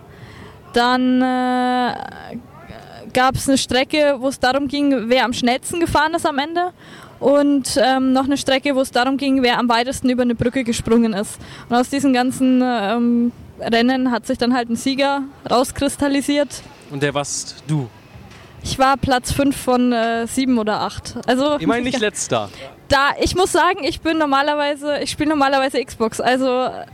Dann äh, gab es eine Strecke, wo es darum ging, wer am schnellsten gefahren ist am Ende. Und ähm, noch eine Strecke, wo es darum ging, wer am weitesten über eine Brücke gesprungen ist. Und aus diesen ganzen ähm, Rennen hat sich dann halt ein Sieger rauskristallisiert. Und der warst du. Ich war Platz 5 von äh, 7 oder 8. Also Immerhin nicht letzter. da, ich muss sagen, ich bin normalerweise, ich spiele normalerweise Xbox. Also äh,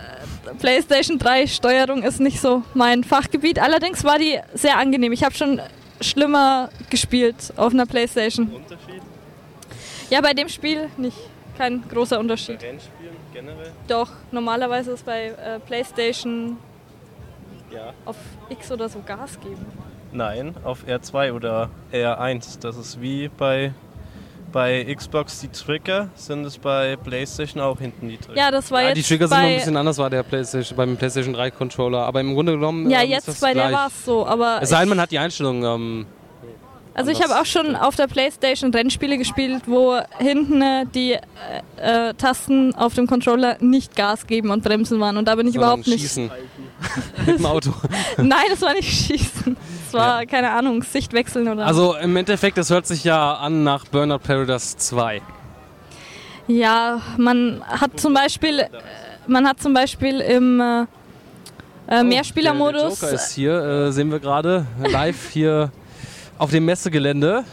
PlayStation 3 Steuerung ist nicht so mein Fachgebiet. Allerdings war die sehr angenehm. Ich habe schon schlimmer gespielt auf einer PlayStation. Unterschied? Ja, bei dem Spiel nicht. Kein großer Unterschied. Rennspielen generell? Doch, normalerweise ist bei äh, PlayStation Ja. auf X oder so Gas geben. Nein, auf R2 oder R1. Das ist wie bei, bei Xbox die Trigger, sind es bei PlayStation auch hinten die Trigger. Ja, das war Ja, jetzt die Trigger sind noch ein bei, bisschen anders, war der PlayStation, beim PlayStation 3 Controller. Aber im Grunde genommen. Ja, ähm, ist jetzt das bei der gleich. war es so, aber Es sei denn, man hat die Einstellung. Ähm, Also ich habe auch schon auf der Playstation Rennspiele gespielt, wo hinten äh, die äh, äh, Tasten auf dem Controller nicht Gas geben und bremsen waren. Und da bin ich sondern überhaupt nicht. Schießen. [laughs] Mit dem Auto. [laughs] Nein, das war nicht Schießen. Das war, keine Ahnung, Sichtwechseln oder Also im Endeffekt, das hört sich ja an nach Burnout Paradise 2. Ja, man hat zum Beispiel, äh, man hat zum Beispiel im äh, äh, Oh, Der, Mehrspielermodus. der Joker ist hier, äh, sehen wir gerade, live hier auf dem Messegelände.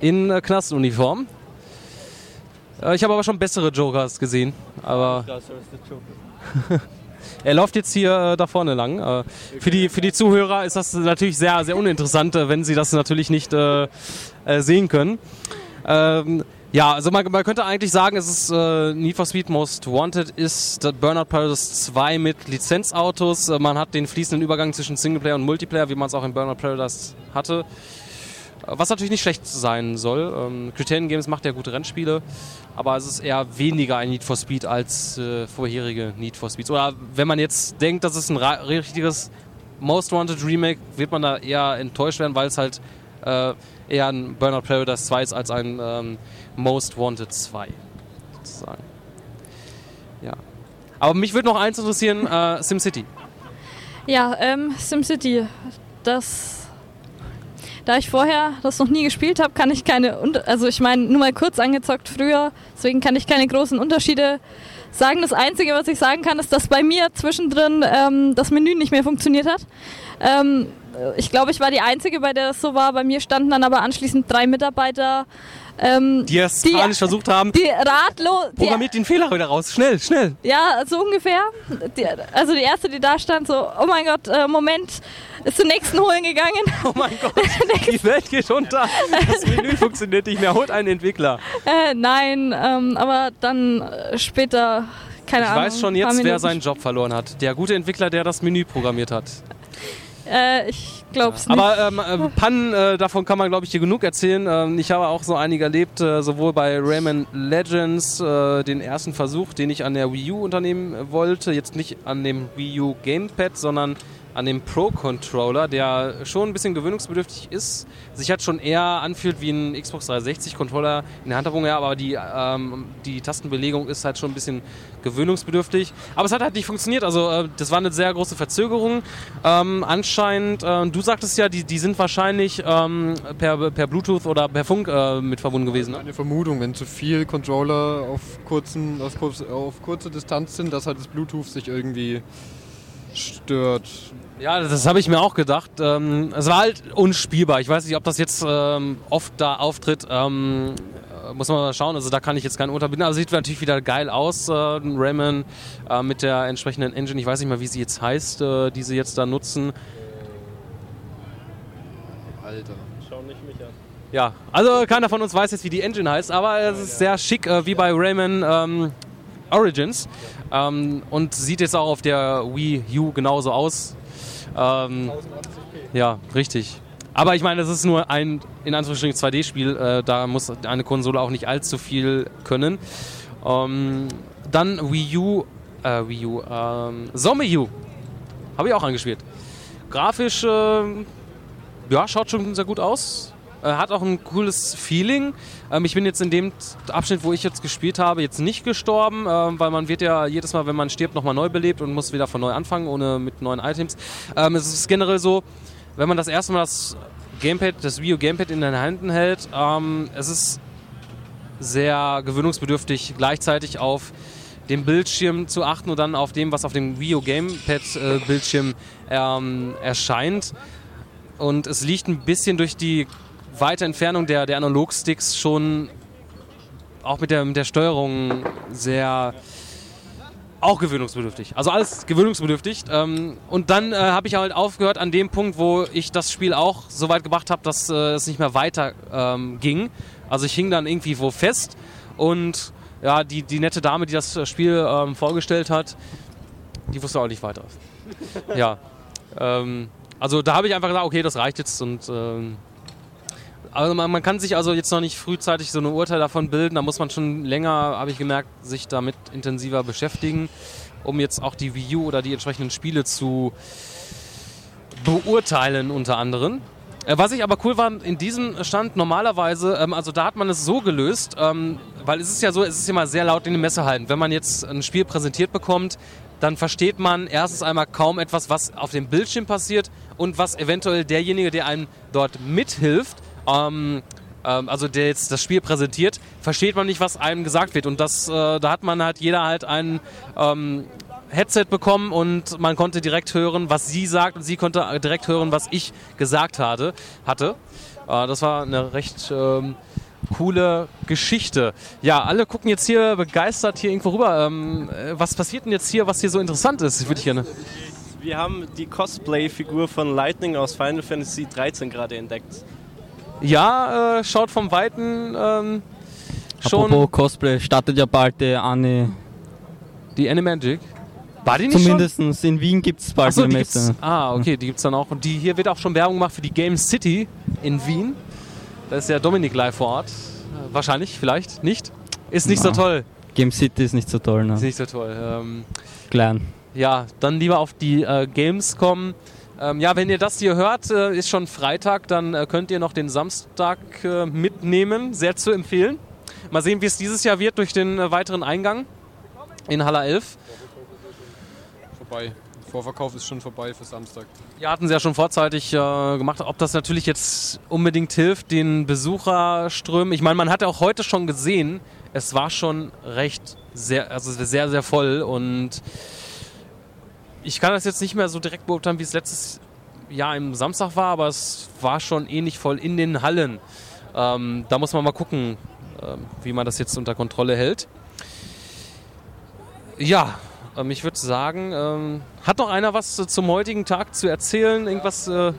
in äh, Knastenuniform. Äh, ich habe aber schon bessere Jokers gesehen. Aber [laughs] er läuft jetzt hier äh, da vorne lang. Äh, für, die, für die Zuhörer ist das natürlich sehr, sehr uninteressant, äh, wenn sie das natürlich nicht äh, äh, sehen können. Ähm, ja, also man, man, könnte eigentlich sagen, es ist äh, Need for Speed Most Wanted ist Burnout Paradise 2 mit Lizenzautos. man hat den fließenden Übergang zwischen Singleplayer und Multiplayer, wie man es auch in Burnout Paradise hatte. Was natürlich nicht schlecht sein soll. Ähm, Criterion Games macht ja gute Rennspiele, aber es ist eher weniger ein Need for Speed als äh, vorherige Need for Speeds. Oder wenn man jetzt denkt, das ist ein richtiges Most Wanted Remake, wird man da eher enttäuscht werden, weil es halt äh, eher ein Burnout Paradise 2 ist als ein ähm, Most Wanted 2. Sozusagen. Ja. Aber mich würde noch eins interessieren: äh, SimCity. Ja, ähm, SimCity. Das da ich vorher das noch nie gespielt habe, kann ich keine, also ich meine, nur mal kurz angezockt früher, deswegen kann ich keine großen Unterschiede sagen. Das Einzige, was ich sagen kann, ist, dass bei mir zwischendrin ähm, das Menü nicht mehr funktioniert hat. Ähm, ich glaube, ich war die Einzige, bei der das so war. Bei mir standen dann aber anschließend drei Mitarbeiter ähm, die es die, panisch versucht haben. Die ratlos. Programmiert den Fehler wieder raus. Schnell, schnell. Ja, so ungefähr. Die, also die erste, die da stand, so, oh mein Gott, äh, Moment, ist zur nächsten holen gegangen. [laughs] Oh mein Gott, [laughs] die Welt geht unter. Das [laughs] Menü funktioniert nicht mehr. Holt einen Entwickler. Äh, nein, ähm, aber dann äh, später, keine ich Ahnung. Ich weiß schon jetzt, wer seinen Job verloren hat. Der gute Entwickler, der das Menü programmiert hat. Äh, ich glaube es nicht. Aber ähm, äh, Pannen, äh, davon kann man, glaube ich, hier genug erzählen. Ähm, ich habe auch so einige erlebt, äh, sowohl bei Rayman Legends, äh, den ersten Versuch, den ich an der Wii U unternehmen wollte, jetzt nicht an dem Wii U Gamepad, sondern an dem Pro-Controller, der schon ein bisschen gewöhnungsbedürftig ist, sich halt schon eher anfühlt wie ein Xbox 360-Controller in der Handhabung, ja, aber die, ähm, die Tastenbelegung ist halt schon ein bisschen gewöhnungsbedürftig. Aber es hat halt nicht funktioniert, also äh, das war eine sehr große Verzögerung. Ähm, anscheinend, äh, du sagtest ja, die, die sind wahrscheinlich ähm, per, per Bluetooth oder per Funk äh, mit verbunden gewesen. Ne? Eine Vermutung, wenn zu viel Controller auf, kurzen, auf kurze Distanz sind, dass halt das Bluetooth sich irgendwie stört. Ja, das habe ich mir auch gedacht. Ähm, es war halt unspielbar. Ich weiß nicht, ob das jetzt ähm, oft da auftritt. Ähm, äh, muss man mal schauen. Also da kann ich jetzt keinen unterbinden. Aber sieht natürlich wieder geil aus, äh, Rayman äh, mit der entsprechenden Engine. Ich weiß nicht mal, wie sie jetzt heißt, äh, die sie jetzt da nutzen. Alter. Schau nicht mich an. Ja, also keiner von uns weiß jetzt, wie die Engine heißt, aber es ist sehr schick, äh, wie bei Rayman ähm, Origins. Ähm, und sieht jetzt auch auf der Wii U genauso aus. Ähm, ja, richtig. Aber ich meine, das ist nur ein, in Anführungsstrichen, 2D-Spiel. Äh, da muss eine Konsole auch nicht allzu viel können. Ähm, dann Wii U, äh, Wii U, ähm, Zombie U. Habe ich auch angespielt. Grafisch, äh, ja, schaut schon sehr gut aus. Äh, hat auch ein cooles Feeling. Ähm, ich bin jetzt in dem Abschnitt, wo ich jetzt gespielt habe, jetzt nicht gestorben, äh, weil man wird ja jedes Mal, wenn man stirbt, nochmal neu belebt und muss wieder von neu anfangen, ohne mit neuen Items. Ähm, es ist generell so, wenn man das erste Mal das Gamepad, das Wii U Gamepad in den Händen hält, ähm, es ist sehr gewöhnungsbedürftig, gleichzeitig auf dem Bildschirm zu achten und dann auf dem, was auf dem Wii U Gamepad äh, Bildschirm ähm, erscheint. Und es liegt ein bisschen durch die weite Entfernung der, der Analogsticks schon auch mit der, mit der Steuerung sehr auch gewöhnungsbedürftig. Also alles gewöhnungsbedürftig. Ähm, und dann äh, habe ich halt aufgehört an dem Punkt, wo ich das Spiel auch so weit gebracht habe, dass äh, es nicht mehr weiter ähm, ging. Also ich hing dann irgendwie wo fest und ja, die, die nette Dame, die das Spiel ähm, vorgestellt hat, die wusste auch nicht weiter. [laughs] ja. Ähm, also da habe ich einfach gesagt, okay, das reicht jetzt und ähm, also man, man, kann sich also jetzt noch nicht frühzeitig so ein Urteil davon bilden. Da muss man schon länger, habe ich gemerkt, sich damit intensiver beschäftigen, um jetzt auch die Wii U oder die entsprechenden Spiele zu beurteilen unter anderem. Äh, was ich aber cool war in diesem Stand normalerweise, ähm, also da hat man es so gelöst, ähm, weil es ist ja so, es ist immer sehr laut in den Messehallen. Wenn man jetzt ein Spiel präsentiert bekommt, dann versteht man erstens einmal kaum etwas, was auf dem Bildschirm passiert und was eventuell derjenige, der einem dort mithilft, ähm, ähm, also der jetzt das Spiel präsentiert, versteht man nicht, was einem gesagt wird. Und das, äh, da hat man halt jeder halt einen ähm, Headset bekommen und man konnte direkt hören, was sie sagt und sie konnte direkt hören, was ich gesagt hatte. hatte. Äh, das war eine recht ähm, coole Geschichte. Ja, alle gucken jetzt hier begeistert hier irgendwo rüber. Ähm, äh, was passiert denn jetzt hier, was hier so interessant ist? Würde ich gerne. Wir haben die Cosplay-Figur von Lightning aus Final Fantasy 13 gerade entdeckt. Ja, äh, schaut vom Weiten ähm, schon Apropos Cosplay, startet ja bald die Anne. die Animagic. War die nicht Zumindest in Wien gibt es bald Achso, eine die Messe. gibt's, ah, okay, die gibt's dann auch. Und die, hier wird auch schon Werbung gemacht für die Game City in Wien. Da ist ja Dominik live vor Ort. Äh, Wahrscheinlich, vielleicht, nicht. Ist nicht so Na. toll. Game City ist nicht so toll, Ist ne? nicht so toll. Ähm, Klein. ja, dann lieber auf die äh, Gamescom. Ähm, ja, wenn ihr das hier hört, äh, ist schon Freitag, dann äh, könnt ihr noch den Samstag äh, mitnehmen. Sehr zu empfehlen. Mal sehen, wie es dieses Jahr wird durch den äh, weiteren Eingang in Halle 11. Vorbei. Vorverkauf ist schon vorbei für Samstag. Ja, hatten sie ja schon vorzeitig äh, gemacht. Ob das natürlich jetzt unbedingt hilft, den Besucherströmen. Ich meine, man hat ja auch heute schon gesehen, es war schon recht sehr, also sehr, sehr voll und ich kann das jetzt nicht mehr so direkt beurteilen, wie es letztes Jahr im Samstag war, aber es war schon ähnlich voll in den Hallen. Ähm, da muss man mal gucken, ähm, wie man das jetzt unter Kontrolle hält. Ja, ähm, ich würde sagen, ähm, hat noch einer was äh, zum heutigen Tag zu erzählen? Irgendwas? Äh,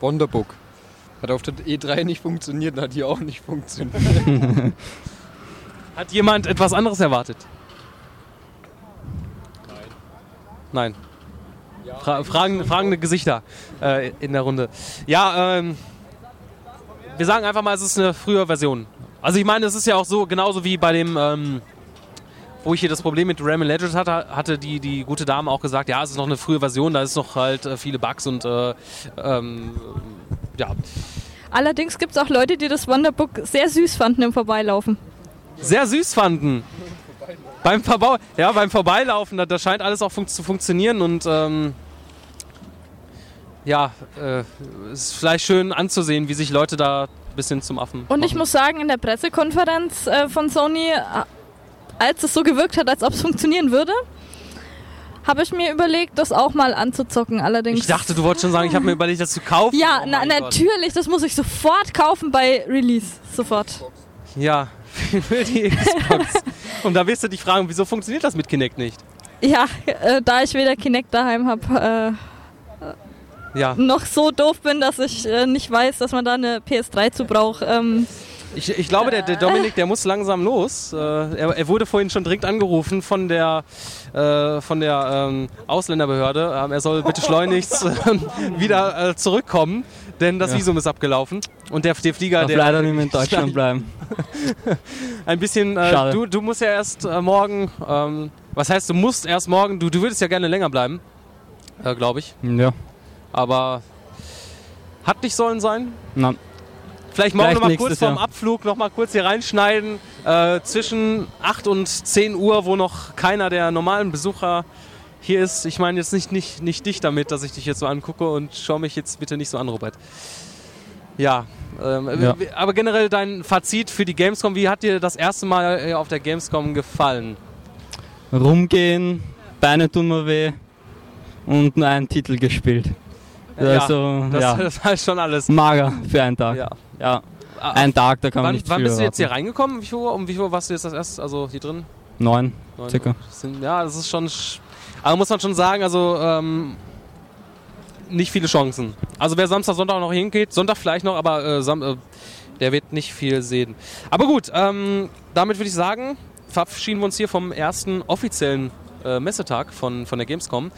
Wonderbook. Hat auf der E3 nicht funktioniert, hat hier auch nicht funktioniert. [laughs] hat jemand etwas anderes erwartet? Nein. Fra fragen, fragende Gesichter äh, in der Runde. Ja, ähm, wir sagen einfach mal, es ist eine frühe Version. Also ich meine, es ist ja auch so, genauso wie bei dem, ähm, wo ich hier das Problem mit Rayman Legends hatte, hatte die, die gute Dame auch gesagt, ja, es ist noch eine frühe Version, da ist noch halt äh, viele Bugs und äh, ähm, ja, Allerdings gibt es auch Leute, die das Wonderbook sehr süß fanden im Vorbeilaufen. sehr süß fanden. Beim, Verbau ja, beim Vorbeilaufen, da, da scheint alles auch fun zu funktionieren und ähm, ja, äh, ist vielleicht schön anzusehen, wie sich Leute da ein bisschen zum Affen Und ich machen. muss sagen, in der Pressekonferenz äh, von Sony, äh, als es so gewirkt hat, als ob es funktionieren würde, habe ich mir überlegt, das auch mal anzuzocken. Allerdings. Ich dachte, du wolltest schon sagen, ich habe mir überlegt, das zu kaufen. ja, Oh na, Gott. natürlich, das muss ich sofort kaufen bei Release. Sofort. Ja, [laughs] für die Xbox. und da wirst du dich fragen, wieso funktioniert das mit Kinect nicht? Ja, äh, da ich weder Kinect daheim habe, Ja, äh, noch so doof bin, dass ich äh, nicht weiß, dass man da eine PS3 zu braucht. Ähm, ich, ich glaube, der, der Dominik, der muss langsam los. Äh, er, er wurde vorhin schon dringend angerufen von der, äh, von der ähm, Ausländerbehörde. Ähm, er soll bitte schleunigst [laughs] äh, wieder äh, zurückkommen, denn das Ja. Visum ist abgelaufen. Und der, der Flieger, Darf der leider nicht mehr in Deutschland bleiben. [laughs] ein bisschen, äh, du, du musst ja erst äh, morgen, ähm, was heißt, du musst erst morgen, du, du würdest ja gerne länger bleiben, äh, glaube ich. Ja. Aber hat nicht sollen sein. Na, Vielleicht morgen Vielleicht noch mal nächstes kurz vorm Jahr. Abflug noch mal kurz hier reinschneiden. Äh, zwischen 8 und 10 Uhr, wo noch keiner der normalen Besucher hier ist. Ich meine jetzt nicht, nicht, nicht dich damit, dass ich dich jetzt so angucke und schau mich jetzt bitte nicht so an, Robert. Ja, ähm, Ja. aber generell dein Fazit für die Gamescom. Wie hat dir das erste Mal äh, auf der Gamescom gefallen? rumgehen, Beine tun mir weh und nur einen Titel gespielt. Also, das, ja, [laughs] das heißt schon alles. mager für einen Tag. Ja. Ja, Ah, ein Tag, da kann man nicht wann bist du jetzt hier reingekommen? Wie viel Uhr? Um wie viel Uhr warst du jetzt das erste? Also hier drin? Neun, Neun circa. Sind, ja, das ist schon. sch- Aber muss man schon sagen, also ähm, nicht viele Chancen. Also wer Samstag, Sonntag noch hingeht, Sonntag vielleicht noch, aber äh, Sam äh, der wird nicht viel sehen. Aber gut, ähm, damit würde ich sagen, verabschieden wir uns hier vom ersten offiziellen äh, Messetag von, von der Gamescom.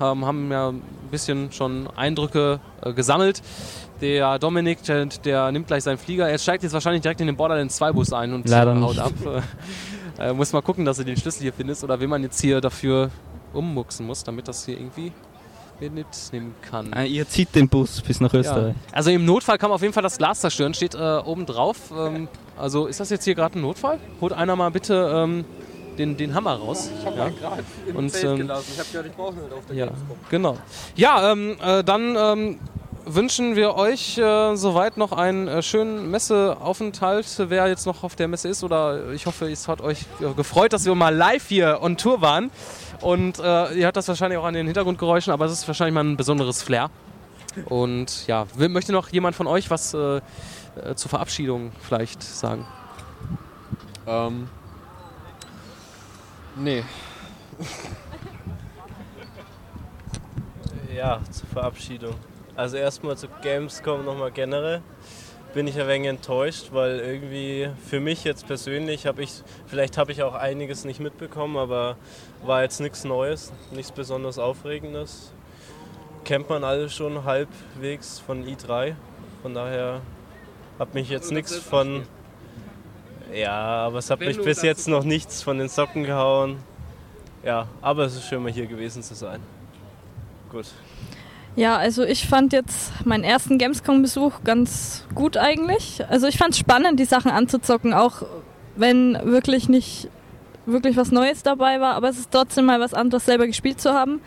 Ähm, haben ja ein bisschen schon Eindrücke äh, gesammelt. Der Dominik, der, der nimmt gleich seinen Flieger. Er steigt jetzt wahrscheinlich direkt in den Borderlands 2 Bus ein und Leider haut nicht. ab. [laughs] Äh, muss mal gucken, dass du den Schlüssel hier findest oder wen man jetzt hier dafür ummuxen muss, damit das hier irgendwie mitnehmen kann. Äh, Ihr zieht den Bus bis nach Ja. Österreich. Also im Notfall kann man auf jeden Fall das Glas zerstören, steht äh, oben drauf. Ähm, also ist das jetzt hier gerade ein Notfall? Holt einer mal bitte ähm, den, den Hammer raus. Ich habe Ja. gerade im Und, ähm, gelassen. Ich habe gehört, ich brauche nicht auf der Ja, Gamescom. genau. Ja, ähm, äh, dann ähm, wünschen wir euch äh, soweit noch einen äh, schönen Messeaufenthalt, wer jetzt noch auf der Messe ist. Oder ich hoffe, es hat euch äh, gefreut, dass wir mal live hier on Tour waren. Und äh, ihr hört das wahrscheinlich auch an den Hintergrundgeräuschen, aber es ist wahrscheinlich mal ein besonderes Flair. Und ja, möchte noch jemand von euch was äh, äh, zur Verabschiedung vielleicht sagen? Ähm. Nee. Ja, zur Verabschiedung. Also erstmal zu Gamescom nochmal generell. Bin ich ein wenig enttäuscht, weil irgendwie für mich jetzt persönlich habe ich, vielleicht habe ich auch einiges nicht mitbekommen, aber war jetzt nichts Neues, nichts besonders Aufregendes. Kennt man alle schon halbwegs von i3. Von daher hat mich jetzt nichts von. Ja, aber es hat mich bis jetzt noch nichts von den Socken gehauen. Ja, aber es ist schön, mal hier gewesen zu sein. Gut. Ja, also ich fand jetzt meinen ersten Gamescom-Besuch ganz gut eigentlich. Also ich fand es spannend, die Sachen anzuzocken, auch wenn wirklich nicht wirklich was Neues dabei war, aber es ist trotzdem mal was anderes, selber gespielt zu haben.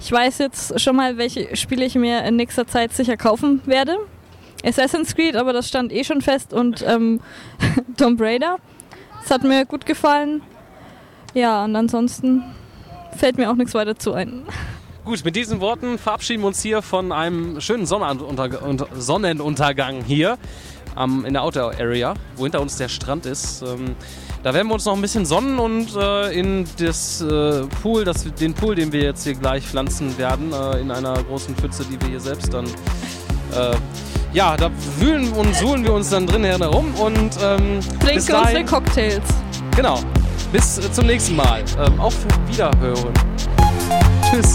Ich weiß jetzt schon mal, welche Spiele ich mir in nächster Zeit sicher kaufen werde. Assassin's Creed, aber das stand eh schon fest und ähm, [laughs] Tomb Raider. Das hat mir gut gefallen. Ja, und ansonsten fällt mir auch nichts weiter zu ein. Gut, mit diesen Worten verabschieden wir uns hier von einem schönen Sonnenunterg und Sonnenuntergang hier am, in der Outdoor Area, wo hinter uns der Strand ist. Ähm, da werden wir uns noch ein bisschen sonnen und äh, in das äh, Pool, das, den Pool, den wir jetzt hier gleich pflanzen werden, äh, in einer großen Pfütze, die wir hier selbst dann äh, ja, da wühlen und suhlen wir uns dann drin herum und ähm, bis Trinke unsere Cocktails. genau, bis äh, zum nächsten Mal. Ähm, auf Wiederhören. Tschüss.